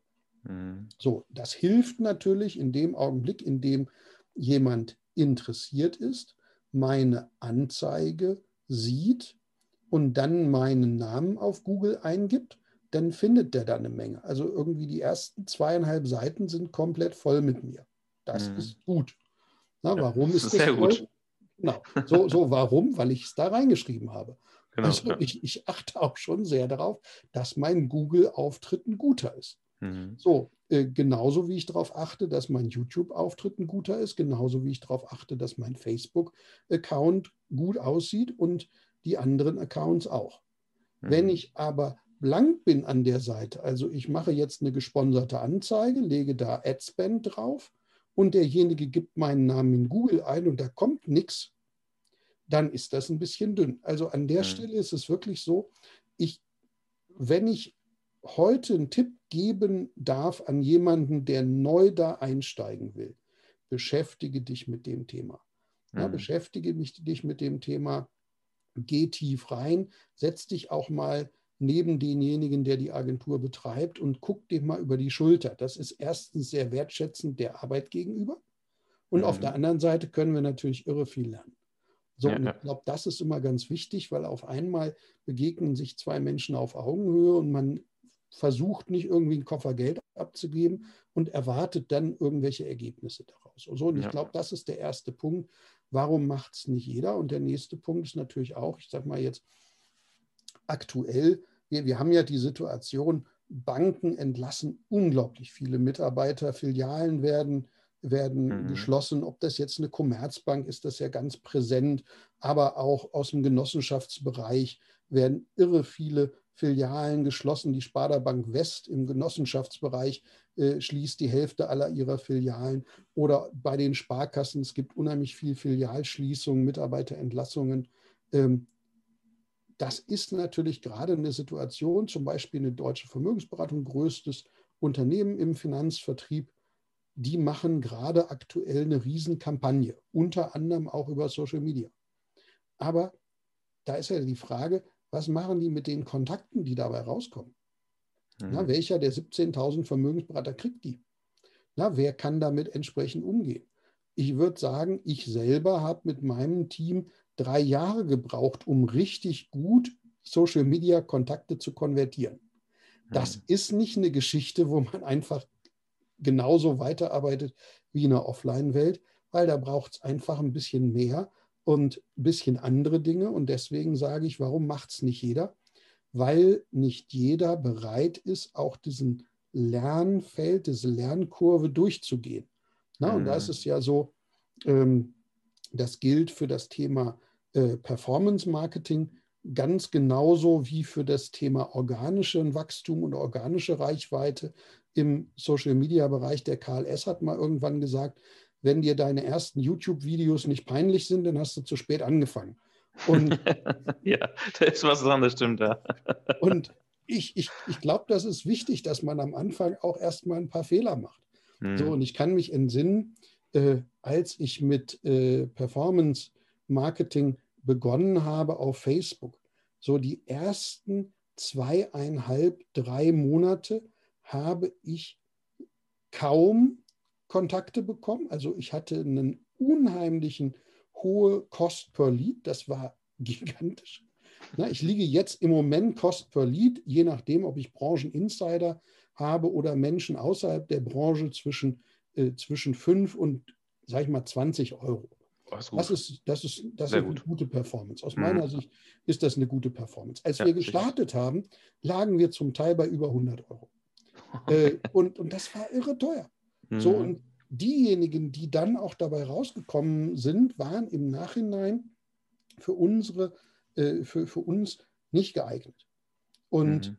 Mhm. So, das hilft natürlich in dem Augenblick, in dem jemand interessiert ist, meine Anzeige sieht und dann meinen Namen auf Google eingibt, dann findet der da eine Menge. Also irgendwie die ersten zweieinhalb Seiten sind komplett voll mit mir. Das mhm. ist gut. Na, warum ja, ist das sehr voll? gut? Genau. So, so warum? Weil ich es da reingeschrieben habe. Genau, also ja. ich, ich achte auch schon sehr darauf, dass mein Google-Auftritt ein guter ist. Mhm. So, äh, genauso wie ich darauf achte, dass mein YouTube-Auftritt ein guter ist, genauso wie ich darauf achte, dass mein Facebook-Account gut aussieht und die anderen Accounts auch. Mhm. Wenn ich aber blank bin an der Seite, also ich mache jetzt eine gesponserte Anzeige, lege da Adspend drauf und derjenige gibt meinen Namen in Google ein und da kommt nichts, dann ist das ein bisschen dünn. Also an der mhm. Stelle ist es wirklich so, ich, wenn ich heute einen Tipp geben darf an jemanden, der neu da einsteigen will, beschäftige dich mit dem Thema. Ja, mhm. beschäftige dich mit dem Thema, geh tief rein, setz dich auch mal neben denjenigen, der die Agentur betreibt und guck dir mal über die Schulter. Das ist erstens sehr wertschätzend der Arbeit gegenüber. Und mhm. auf der anderen Seite können wir natürlich irre viel lernen. So, ja, und ich glaube, das ist immer ganz wichtig, weil auf einmal begegnen sich zwei Menschen auf Augenhöhe und man versucht nicht irgendwie einen Koffer Geld abzugeben und erwartet dann irgendwelche Ergebnisse daraus. So, und ich glaube, das ist der erste Punkt. Warum macht es nicht jeder? Und der nächste Punkt ist natürlich auch, ich sage mal jetzt aktuell, wir, wir haben ja die Situation, Banken entlassen unglaublich viele Mitarbeiter, Filialen werden, werden mhm. geschlossen. Ob das jetzt eine Commerzbank ist, das ja ganz präsent, aber auch aus dem Genossenschaftsbereich werden irre viele Filialen geschlossen. Die Sparda Bank West im Genossenschaftsbereich äh, schließt die Hälfte aller ihrer Filialen. Oder bei den Sparkassen, es gibt unheimlich viel Filialschließungen, Mitarbeiterentlassungen. Ähm, das ist natürlich gerade eine Situation, zum Beispiel eine deutsche Vermögensberatung, größtes Unternehmen im Finanzvertrieb, die machen gerade aktuell eine Riesenkampagne, unter anderem auch über Social Media. Aber da ist ja die Frage, was machen die mit den Kontakten, die dabei rauskommen? Mhm. Na, welcher der 17.000 Vermögensberater kriegt die? Na, wer kann damit entsprechend umgehen? Ich würde sagen, ich selber habe mit meinem Team drei Jahre gebraucht, um richtig gut Social Media Kontakte zu konvertieren. Das mhm. ist nicht eine Geschichte, wo man einfach genauso weiterarbeitet wie in der Offline-Welt, weil da braucht es einfach ein bisschen mehr und ein bisschen andere Dinge. Und deswegen sage ich, warum macht es nicht jeder? Weil nicht jeder bereit ist, auch diesen Lernfeld, diese Lernkurve durchzugehen. Na, mhm. Und da ist mhm. es ja so, ähm, das gilt für das Thema äh, Performance Marketing ganz genauso wie für das Thema organisches Wachstum und organische Reichweite im Social Media Bereich. Der KLS hat mal irgendwann gesagt, wenn dir deine ersten YouTube-Videos nicht peinlich sind, dann hast du zu spät angefangen. Und, ja, das ist was dran, das stimmt, ja. und ich, ich, ich glaube, das ist wichtig, dass man am Anfang auch erstmal ein paar Fehler macht. Hm. So, und ich kann mich entsinnen, äh, als ich mit äh, Performance Marketing begonnen habe auf Facebook, so die ersten zweieinhalb, drei Monate habe ich kaum Kontakte bekommen. Also ich hatte einen unheimlichen hohe Cost per Lead. Das war gigantisch. Na, ich liege jetzt im Moment Cost per Lead, je nachdem, ob ich Brancheninsider habe oder Menschen außerhalb der Branche zwischen, äh, zwischen 5 und, sag ich mal, 20 Euro. Das, das ist, das ist, das ist eine gut. gute Performance. Aus mhm. meiner Sicht ist das eine gute Performance. Als ja, wir gestartet sicher. haben, lagen wir zum Teil bei über 100 Euro. äh, und, und das war irre teuer. Mhm. So, und diejenigen, die dann auch dabei rausgekommen sind, waren im Nachhinein für unsere, äh, für, für uns nicht geeignet. Und mhm.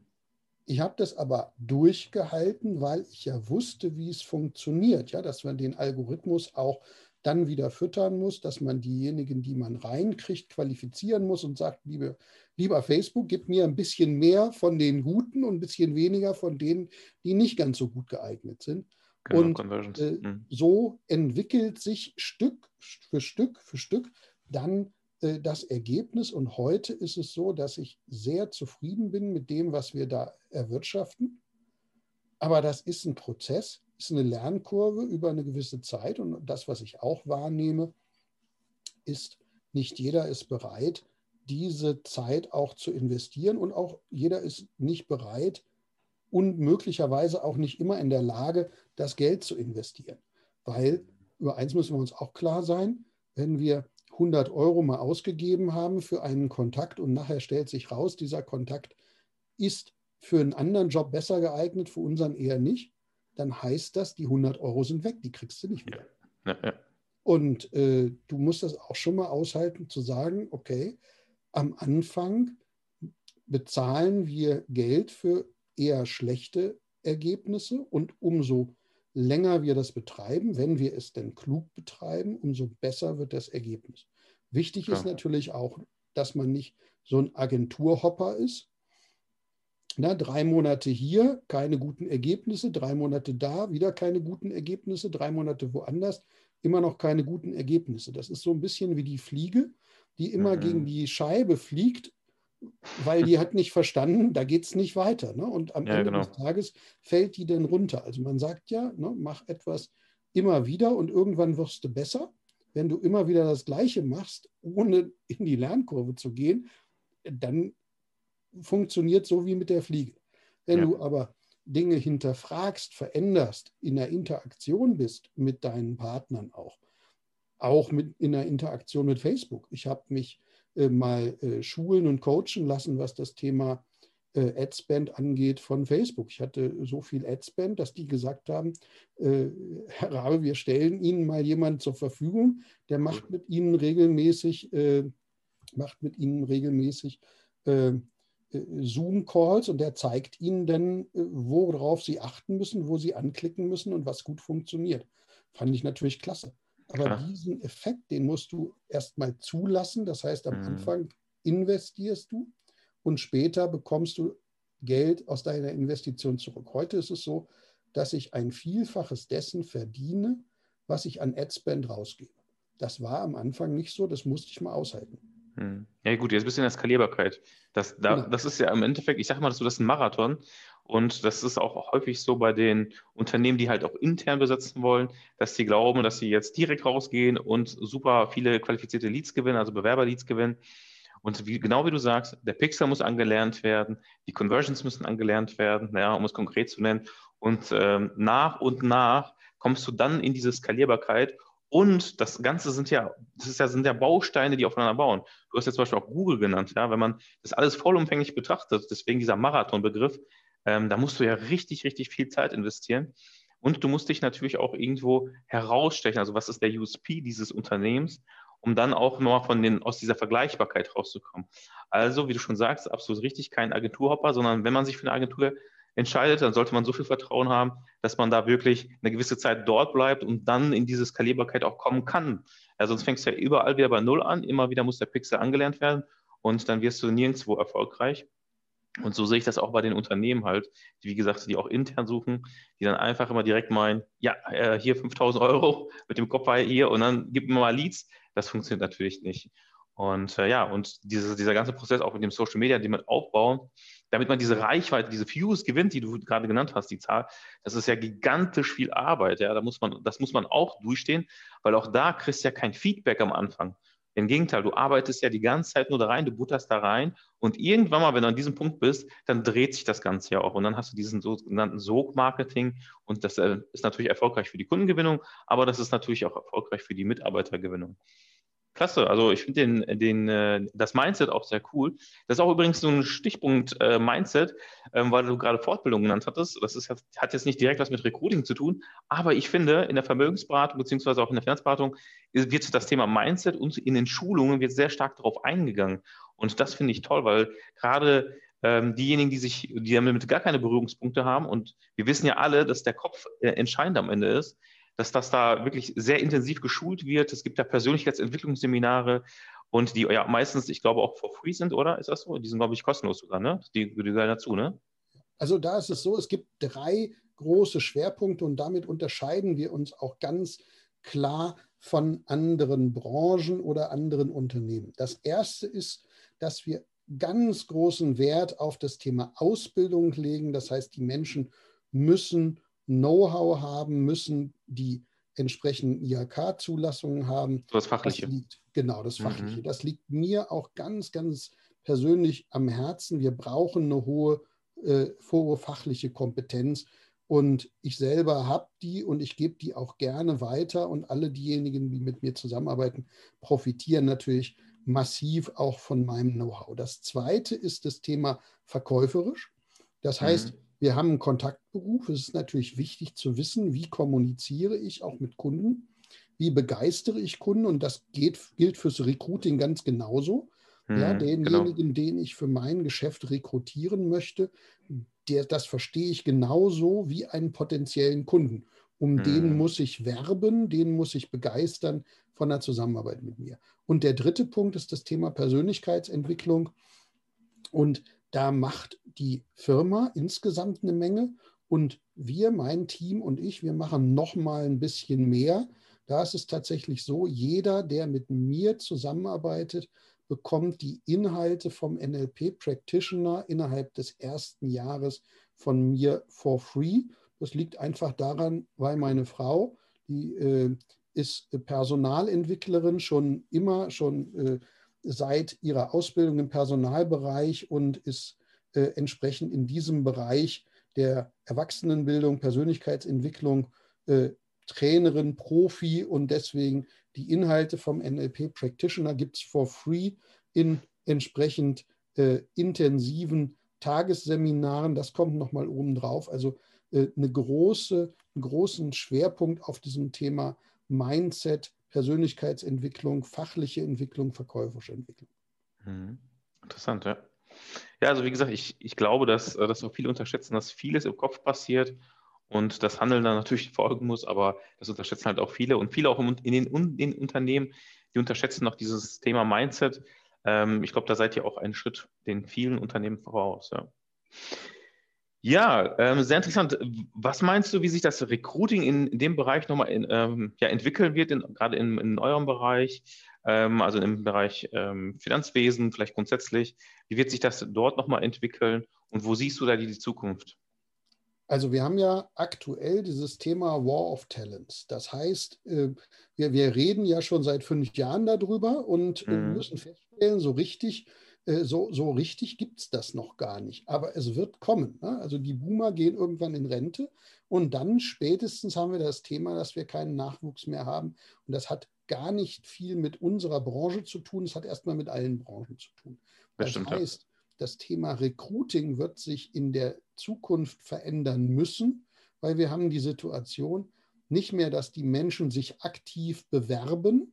ich habe das aber durchgehalten, weil ich ja wusste, wie es funktioniert, ja, dass man den Algorithmus auch dann wieder füttern muss, dass man diejenigen, die man reinkriegt, qualifizieren muss und sagt, liebe, lieber Facebook, gib mir ein bisschen mehr von den Guten und ein bisschen weniger von denen, die nicht ganz so gut geeignet sind. Genau, und äh, mhm. so entwickelt sich Stück für Stück für Stück dann äh, das Ergebnis. Und heute ist es so, dass ich sehr zufrieden bin mit dem, was wir da erwirtschaften. Aber das ist ein Prozess, ist eine Lernkurve über eine gewisse Zeit. Und das, was ich auch wahrnehme, ist, nicht jeder ist bereit, diese Zeit auch zu investieren. Und auch jeder ist nicht bereit, und möglicherweise auch nicht immer in der Lage, das Geld zu investieren. Weil über eins müssen wir uns auch klar sein, wenn wir 100 Euro mal ausgegeben haben für einen Kontakt und nachher stellt sich raus, dieser Kontakt ist für einen anderen Job besser geeignet, für unseren eher nicht, dann heißt das, die 100 Euro sind weg, die kriegst du nicht wieder. Ja, ja. Und äh, du musst das auch schon mal aushalten, zu sagen, okay, am Anfang bezahlen wir Geld für eher schlechte Ergebnisse und umso länger wir das betreiben, wenn wir es denn klug betreiben, umso besser wird das Ergebnis. Wichtig ja. ist natürlich auch, dass man nicht so ein Agenturhopper ist, Na, drei Monate hier, keine guten Ergebnisse, drei Monate da, wieder keine guten Ergebnisse, drei Monate woanders, immer noch keine guten Ergebnisse. Das ist so ein bisschen wie die Fliege, die immer mhm. gegen die Scheibe fliegt, weil die hat nicht verstanden, da geht es nicht weiter. Ne? Und am ja, Ende genau. des Tages fällt die dann runter. Also man sagt ja, ne, mach etwas immer wieder und irgendwann wirst du besser. Wenn du immer wieder das Gleiche machst, ohne in die Lernkurve zu gehen, dann funktioniert so wie mit der Fliege. Wenn ja. du aber Dinge hinterfragst, veränderst, in der Interaktion bist mit deinen Partnern auch, auch mit, in der Interaktion mit Facebook. Ich habe mich mal äh, schulen und coachen lassen, was das Thema äh, Adspend angeht von Facebook. Ich hatte so viel Adspend, dass die gesagt haben, äh, Herr Rabe, wir stellen Ihnen mal jemanden zur Verfügung, der macht mit Ihnen regelmäßig, äh, macht mit Ihnen regelmäßig äh, Zoom-Calls und der zeigt Ihnen dann, worauf Sie achten müssen, wo Sie anklicken müssen und was gut funktioniert. Fand ich natürlich klasse. Aber Klar. diesen Effekt, den musst du erstmal zulassen. Das heißt, am mhm. Anfang investierst du und später bekommst du Geld aus deiner Investition zurück. Heute ist es so, dass ich ein Vielfaches dessen verdiene, was ich an Adspend rausgebe. Das war am Anfang nicht so, das musste ich mal aushalten. Hm. Ja gut, jetzt ein bisschen in der Skalierbarkeit. Das, da, genau. das ist ja im Endeffekt, ich sage mal, das ist ein Marathon und das ist auch häufig so bei den Unternehmen, die halt auch intern besetzen wollen, dass sie glauben, dass sie jetzt direkt rausgehen und super viele qualifizierte Leads gewinnen, also Bewerber-Leads gewinnen. Und wie, genau wie du sagst, der Pixel muss angelernt werden, die Conversions müssen angelernt werden, ja, um es konkret zu nennen. Und ähm, nach und nach kommst du dann in diese Skalierbarkeit und das Ganze sind ja, das ja, sind ja Bausteine, die aufeinander bauen. Du hast ja zum Beispiel auch Google genannt, ja, wenn man das alles vollumfänglich betrachtet, deswegen dieser Marathonbegriff, ähm, da musst du ja richtig, richtig viel Zeit investieren. Und du musst dich natürlich auch irgendwo herausstechen. Also was ist der USP dieses Unternehmens, um dann auch noch von den, aus dieser Vergleichbarkeit rauszukommen. Also, wie du schon sagst, absolut richtig, kein Agenturhopper, sondern wenn man sich für eine Agentur entscheidet, dann sollte man so viel Vertrauen haben, dass man da wirklich eine gewisse Zeit dort bleibt und dann in diese Skalierbarkeit auch kommen kann. Ja, sonst fängst du ja überall wieder bei Null an, immer wieder muss der Pixel angelernt werden und dann wirst du nirgendwo erfolgreich. Und so sehe ich das auch bei den Unternehmen halt, die, wie gesagt, die auch intern suchen, die dann einfach immer direkt meinen, ja, äh, hier 5000 Euro mit dem Kopf hier und dann gib mir mal Leads. Das funktioniert natürlich nicht. Und äh, ja, und diese, dieser ganze Prozess auch mit dem Social Media, den man aufbauen, damit man diese Reichweite, diese Views gewinnt, die du gerade genannt hast, die Zahl, das ist ja gigantisch viel Arbeit. Ja, da muss man, das muss man auch durchstehen, weil auch da kriegst du ja kein Feedback am Anfang. Im Gegenteil, du arbeitest ja die ganze Zeit nur da rein, du butterst da rein und irgendwann mal, wenn du an diesem Punkt bist, dann dreht sich das Ganze ja auch und dann hast du diesen sogenannten Sog-Marketing und das äh, ist natürlich erfolgreich für die Kundengewinnung, aber das ist natürlich auch erfolgreich für die Mitarbeitergewinnung. Klasse, also ich finde den, den, äh, das Mindset auch sehr cool. Das ist auch übrigens so ein Stichpunkt äh, Mindset, ähm, weil du gerade Fortbildung genannt hattest. Das ist, hat jetzt nicht direkt was mit Recruiting zu tun, aber ich finde, in der Vermögensberatung beziehungsweise auch in der Finanzberatung wird das Thema Mindset und in den Schulungen wird sehr stark darauf eingegangen. Und das finde ich toll, weil gerade ähm, diejenigen, die sich, die damit gar keine Berührungspunkte haben, und wir wissen ja alle, dass der Kopf äh, entscheidend am Ende ist, dass das da wirklich sehr intensiv geschult wird. Es gibt da Persönlichkeitsentwicklungsseminare und die ja meistens, ich glaube, auch for free sind, oder? Ist das so? Die sind, glaube ich, kostenlos sogar, ne? Die, die gehören dazu, ne? Also da ist es so, es gibt drei große Schwerpunkte und damit unterscheiden wir uns auch ganz klar von anderen Branchen oder anderen Unternehmen. Das erste ist, dass wir ganz großen Wert auf das Thema Ausbildung legen. Das heißt, die Menschen müssen Know-how haben, müssen die entsprechenden IHK-Zulassungen haben. Das Fachliche. Das liegt, genau, das Fachliche. Mhm. Das liegt mir auch ganz, ganz persönlich am Herzen. Wir brauchen eine hohe, äh, hohe fachliche Kompetenz. Und ich selber habe die und ich gebe die auch gerne weiter. Und alle diejenigen, die mit mir zusammenarbeiten, profitieren natürlich massiv auch von meinem Know-how. Das zweite ist das Thema verkäuferisch. Das heißt, mhm wir haben einen Kontaktberuf. Es ist natürlich wichtig zu wissen, wie kommuniziere ich auch mit Kunden, wie begeistere ich Kunden und das geht, gilt fürs Recruiting ganz genauso. Hm, ja, denjenigen, genau. den ich für mein Geschäft rekrutieren möchte, der, das verstehe ich genauso wie einen potenziellen Kunden. Um hm. den muss ich werben, den muss ich begeistern von der Zusammenarbeit mit mir. Und der dritte Punkt ist das Thema Persönlichkeitsentwicklung. Und da macht die Firma insgesamt eine Menge und wir, mein Team und ich, wir machen noch mal ein bisschen mehr. Da ist es tatsächlich so, jeder, der mit mir zusammenarbeitet, bekommt die Inhalte vom NLP Practitioner innerhalb des ersten Jahres von mir for free. Das liegt einfach daran, weil meine Frau, die äh, ist Personalentwicklerin schon immer, schon äh, seit ihrer Ausbildung im Personalbereich und ist äh, entsprechend in diesem Bereich der Erwachsenenbildung, Persönlichkeitsentwicklung äh, Trainerin, Profi und deswegen die Inhalte vom NLP Practitioner gibt es for free in entsprechend äh, intensiven Tagesseminaren. Das kommt nochmal oben drauf. Also äh, eine große, einen großen Schwerpunkt auf diesem Thema Mindset, Persönlichkeitsentwicklung, fachliche Entwicklung, verkäuferische Entwicklung. Mhm. Interessant, ja. Ja, also wie gesagt, ich, ich glaube, dass, äh, dass auch viele unterschätzen, dass vieles im Kopf passiert und das Handeln dann natürlich folgen muss, aber das unterschätzen halt auch viele und viele auch in den, in den Unternehmen, die unterschätzen noch dieses Thema Mindset. Ähm, ich glaube, da seid ihr auch einen Schritt den vielen Unternehmen voraus. Ja. Ja, ähm, sehr interessant. Was meinst du, wie sich das Recruiting in, in dem Bereich nochmal in, ähm, ja, entwickeln wird, in, gerade in, eurem Bereich, ähm, also im Bereich ähm, Finanzwesen, vielleicht grundsätzlich? Wie wird sich das dort nochmal entwickeln und wo siehst du da die, Zukunft? Also wir haben ja aktuell dieses Thema War of Talents. Das heißt, äh, wir, wir reden ja schon seit fünf Jahren darüber und äh, mhm. müssen feststellen, so richtig so, so richtig gibt es das noch gar nicht. Aber es wird kommen. Ne? Also die Boomer gehen irgendwann in Rente und dann spätestens haben wir das Thema, dass wir keinen Nachwuchs mehr haben. Und das hat gar nicht viel mit unserer Branche zu tun. Es hat erstmal mit allen Branchen zu tun. Das, das heißt, das Thema Recruiting wird sich in der Zukunft verändern müssen, weil wir haben die Situation nicht mehr, dass die Menschen sich aktiv bewerben,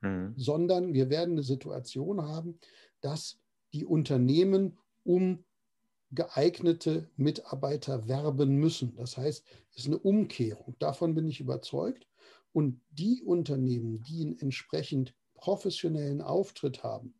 mhm. sondern wir werden eine Situation haben, dass die Unternehmen um geeignete Mitarbeiter werben müssen. Das heißt, es ist eine Umkehrung. Davon bin ich überzeugt. Und die Unternehmen, die einen entsprechend professionellen Auftritt haben,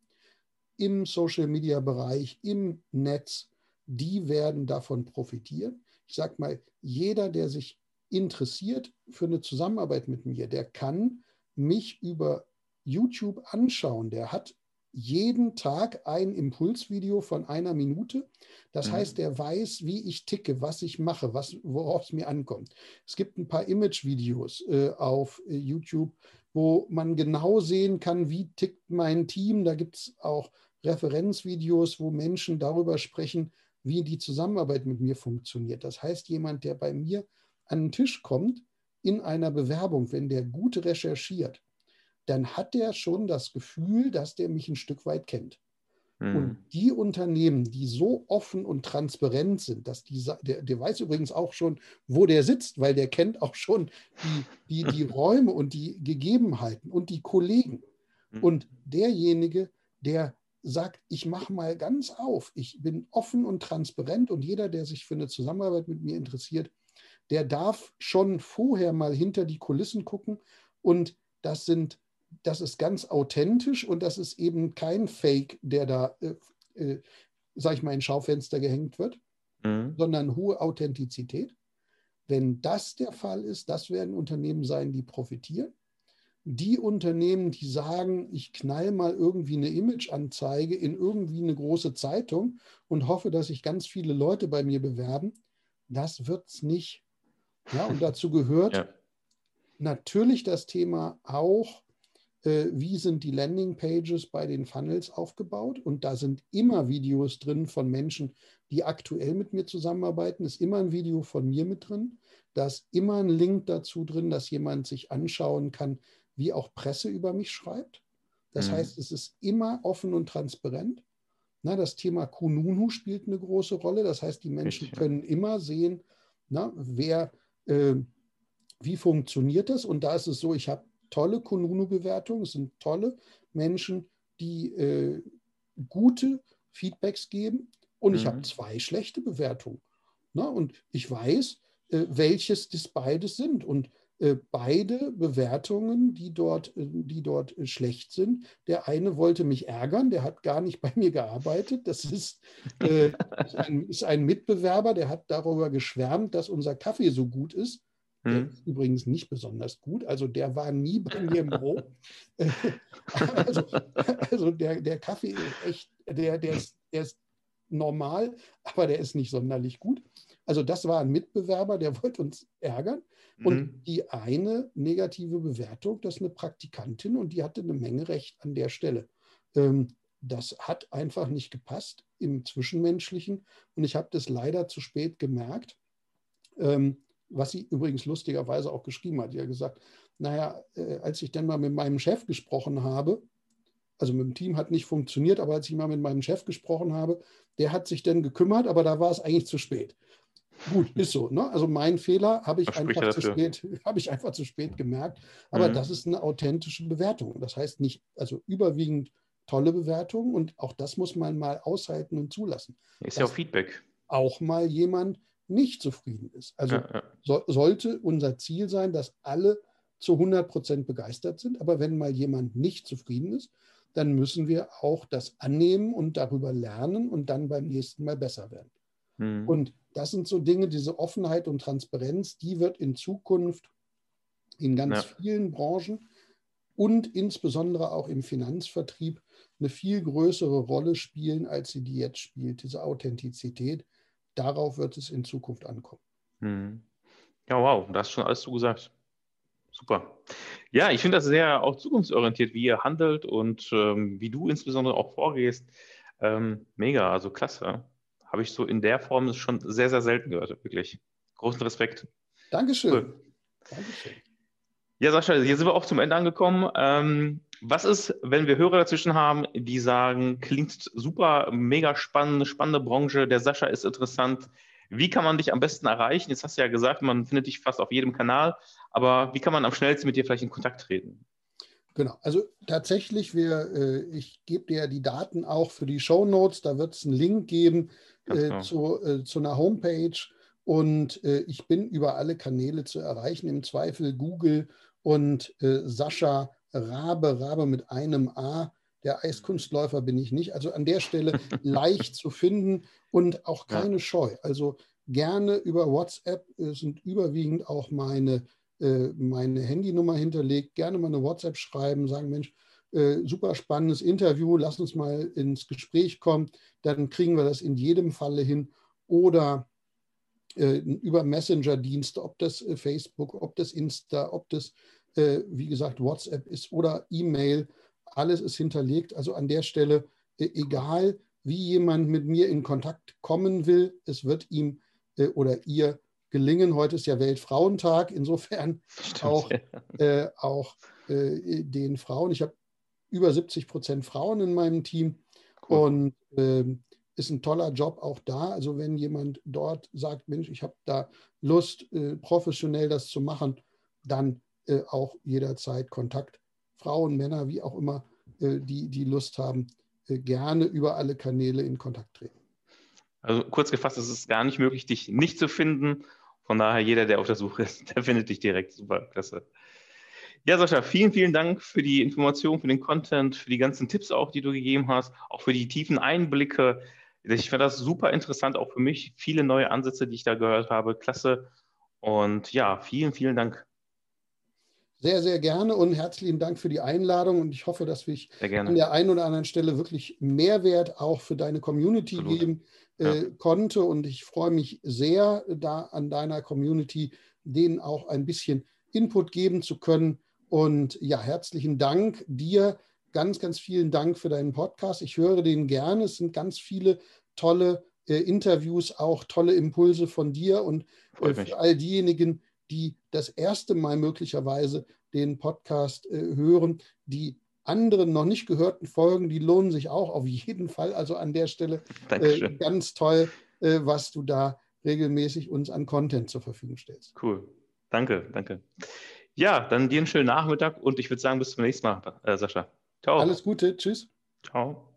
im Social-Media-Bereich, im Netz, die werden davon profitieren. Ich sage mal, jeder, der sich interessiert für eine Zusammenarbeit mit mir, der kann mich über YouTube anschauen. Der hat jeden Tag ein Impulsvideo von einer Minute. Das mhm. heißt, er weiß, wie ich ticke, was ich mache, was, worauf es mir ankommt. Es gibt ein paar Image-Videos äh, auf äh, YouTube, wo man genau sehen kann, wie tickt mein Team. Da gibt es auch Referenzvideos, wo Menschen darüber sprechen, wie die Zusammenarbeit mit mir funktioniert. Das heißt, jemand, der bei mir an den Tisch kommt in einer Bewerbung, wenn der gut recherchiert, dann hat der schon das Gefühl, dass der mich ein Stück weit kennt. Mhm. Und die Unternehmen, die so offen und transparent sind, dass die, der, der weiß übrigens auch schon, wo der sitzt, weil der kennt auch schon die, die, die Räume und die Gegebenheiten und die Kollegen. Mhm. Und derjenige, der sagt, ich mache mal ganz auf, ich bin offen und transparent und jeder, der sich für eine Zusammenarbeit mit mir interessiert, der darf schon vorher mal hinter die Kulissen gucken und das sind das ist ganz authentisch und das ist eben kein Fake, der da, äh, äh, sag ich mal, in Schaufenster gehängt wird, mhm. sondern hohe Authentizität. Wenn das der Fall ist, das werden Unternehmen sein, die profitieren. Die Unternehmen, die sagen, ich knall mal irgendwie eine Imageanzeige in irgendwie eine große Zeitung und hoffe, dass sich ganz viele Leute bei mir bewerben, das wird es nicht. Ja, und dazu gehört ja. natürlich das Thema auch wie sind die Landingpages bei den Funnels aufgebaut. Und da sind immer Videos drin von Menschen, die aktuell mit mir zusammenarbeiten. Ist immer ein Video von mir mit drin. Da ist immer ein Link dazu drin, dass jemand sich anschauen kann, wie auch Presse über mich schreibt. Das mhm. heißt, es ist immer offen und transparent. Na, das Thema Kununu spielt eine große Rolle. Das heißt, die Menschen Richtig, können immer sehen, na, wer, äh, wie funktioniert das. Und da ist es so, ich habe tolle Kununu-Bewertungen, es sind tolle Menschen, die äh, gute Feedbacks geben. Und mhm. ich habe zwei schlechte Bewertungen. Na, und ich weiß, äh, welches das beides sind. Und äh, beide Bewertungen, die dort, äh, die dort äh, schlecht sind. Der eine wollte mich ärgern, der hat gar nicht bei mir gearbeitet. Das ist, ist, ein, ist, ein, Mitbewerber, der hat darüber geschwärmt, dass unser Kaffee so gut ist. Der hm. ist übrigens nicht besonders gut, also der war nie bei mir im Büro. also, also der, der Kaffee ist echt, der, der, ist, der ist normal, aber der ist nicht sonderlich gut. Also das war ein Mitbewerber, der wollte uns ärgern. Und mhm. die eine negative Bewertung, das ist eine Praktikantin und die hatte eine Menge Recht an der Stelle. Ähm, das hat einfach nicht gepasst im Zwischenmenschlichen und ich habe das leider zu spät gemerkt. Ähm, was sie übrigens lustigerweise auch geschrieben hat. Die hat gesagt, naja, äh, als ich dann mal mit meinem Chef gesprochen habe, also mit dem Team hat nicht funktioniert, aber als ich mal mit meinem Chef gesprochen habe, der hat sich dann gekümmert, aber da war es eigentlich zu spät. Gut, ist so. Ne? Also mein Fehler habe ich, einfach zu spät, habe ich einfach zu spät gemerkt. Aber mhm. das ist eine authentische Bewertung. Das heißt nicht, also überwiegend tolle Bewertungen und auch das muss man mal aushalten und zulassen. Ist ja auch Feedback. Auch mal jemand nicht zufrieden ist. Also ja, ja. So, sollte unser Ziel sein, dass alle zu 100 Prozent begeistert sind. Aber wenn mal jemand nicht zufrieden ist, dann müssen wir auch das annehmen und darüber lernen und dann beim nächsten Mal besser werden. Mhm. Und das sind so Dinge, diese Offenheit und Transparenz, die wird in Zukunft in ganz ja. vielen Branchen und insbesondere auch im Finanzvertrieb eine viel größere Rolle spielen, als sie die jetzt spielt, diese Authentizität. Darauf wird es in Zukunft ankommen. Mhm. Ja, wow, das hast schon alles zugesagt. Super. Ja, ich finde das sehr auch zukunftsorientiert, wie ihr handelt und ähm, wie du insbesondere auch vorgehst. Ähm, mega, also klasse habe ich so in der Form schon sehr, sehr selten gehört, wirklich. Großen Respekt. Dankeschön. Cool. Dankeschön. Ja, Sascha, hier sind wir auch zum Ende angekommen. Ähm, was ist, wenn wir Hörer dazwischen haben, die sagen, klingt super, mega spannend, spannende Branche, der Sascha ist interessant. Wie kann man dich am besten erreichen? Jetzt hast du ja gesagt, man findet dich fast auf jedem Kanal, aber wie kann man am schnellsten mit dir vielleicht in Kontakt treten? Genau, also tatsächlich, wir, äh, ich gebe dir die Daten auch für die Show Notes, da wird es einen Link geben äh, zu, äh, zu einer Homepage und äh, ich bin über alle Kanäle zu erreichen, im Zweifel Google und äh, Sascha Rabe, Rabe mit einem A. Der Eiskunstläufer bin ich nicht. Also an der Stelle leicht zu finden und auch keine ja. Scheu. Also gerne über WhatsApp sind überwiegend auch meine äh, meine Handynummer hinterlegt, gerne mal eine WhatsApp schreiben, sagen, Mensch, äh, super spannendes Interview, lass uns mal ins Gespräch kommen, dann kriegen wir das in jedem Falle hin. Oder äh, über Messenger-Dienste, ob das äh, Facebook, ob das Insta, ob das, äh, wie gesagt, WhatsApp ist oder E-Mail, alles ist hinterlegt. Also an der Stelle, äh, egal wie jemand mit mir in Kontakt kommen will, es wird ihm oder ihr gelingen. Heute ist ja Weltfrauentag, insofern Stimmt, auch, ja. äh, auch äh, den Frauen. Ich habe über 70 Prozent Frauen in meinem Team cool. und äh, ist ein toller Job auch da. Also wenn jemand dort sagt, Mensch, ich habe da Lust, äh, professionell das zu machen, dann äh, auch jederzeit Kontakt. Frauen, Männer, wie auch immer, äh, die, die Lust haben, gerne über alle Kanäle in Kontakt treten. Also kurz gefasst, es ist gar nicht möglich, dich nicht zu finden von daher, jeder, der auf der Suche ist, der findet dich direkt. Super, klasse. Ja, Sascha, vielen, vielen Dank für die Information, für den Content, für die ganzen Tipps auch, die du gegeben hast, auch für die tiefen Einblicke. Ich fand das super interessant, auch für mich. Viele neue Ansätze, die ich da gehört habe. Klasse. Und ja, vielen, vielen Dank. Sehr, sehr gerne und herzlichen Dank für die Einladung. Und ich hoffe, dass wir an der einen oder anderen Stelle wirklich Mehrwert auch für deine Community Absolut. geben ja. Äh, konnte. Und ich freue mich sehr, da an deiner Community denen auch ein bisschen Input geben zu können. Und ja, herzlichen Dank dir. Ganz, ganz vielen Dank für deinen Podcast. Ich höre den gerne. Es sind ganz viele tolle äh, Interviews, auch tolle Impulse von dir und äh, für all diejenigen, die das erste Mal möglicherweise den Podcast äh, hören, die anderen noch nicht gehörten Folgen, die lohnen sich auch auf jeden Fall. Also an der Stelle äh, ganz toll, äh, was du da regelmäßig uns an Content zur Verfügung stellst. Cool. Danke, danke. Ja, dann dir einen schönen Nachmittag und ich würde sagen, bis zum nächsten Mal, äh, Sascha. Ciao. Alles Gute. Tschüss. Ciao.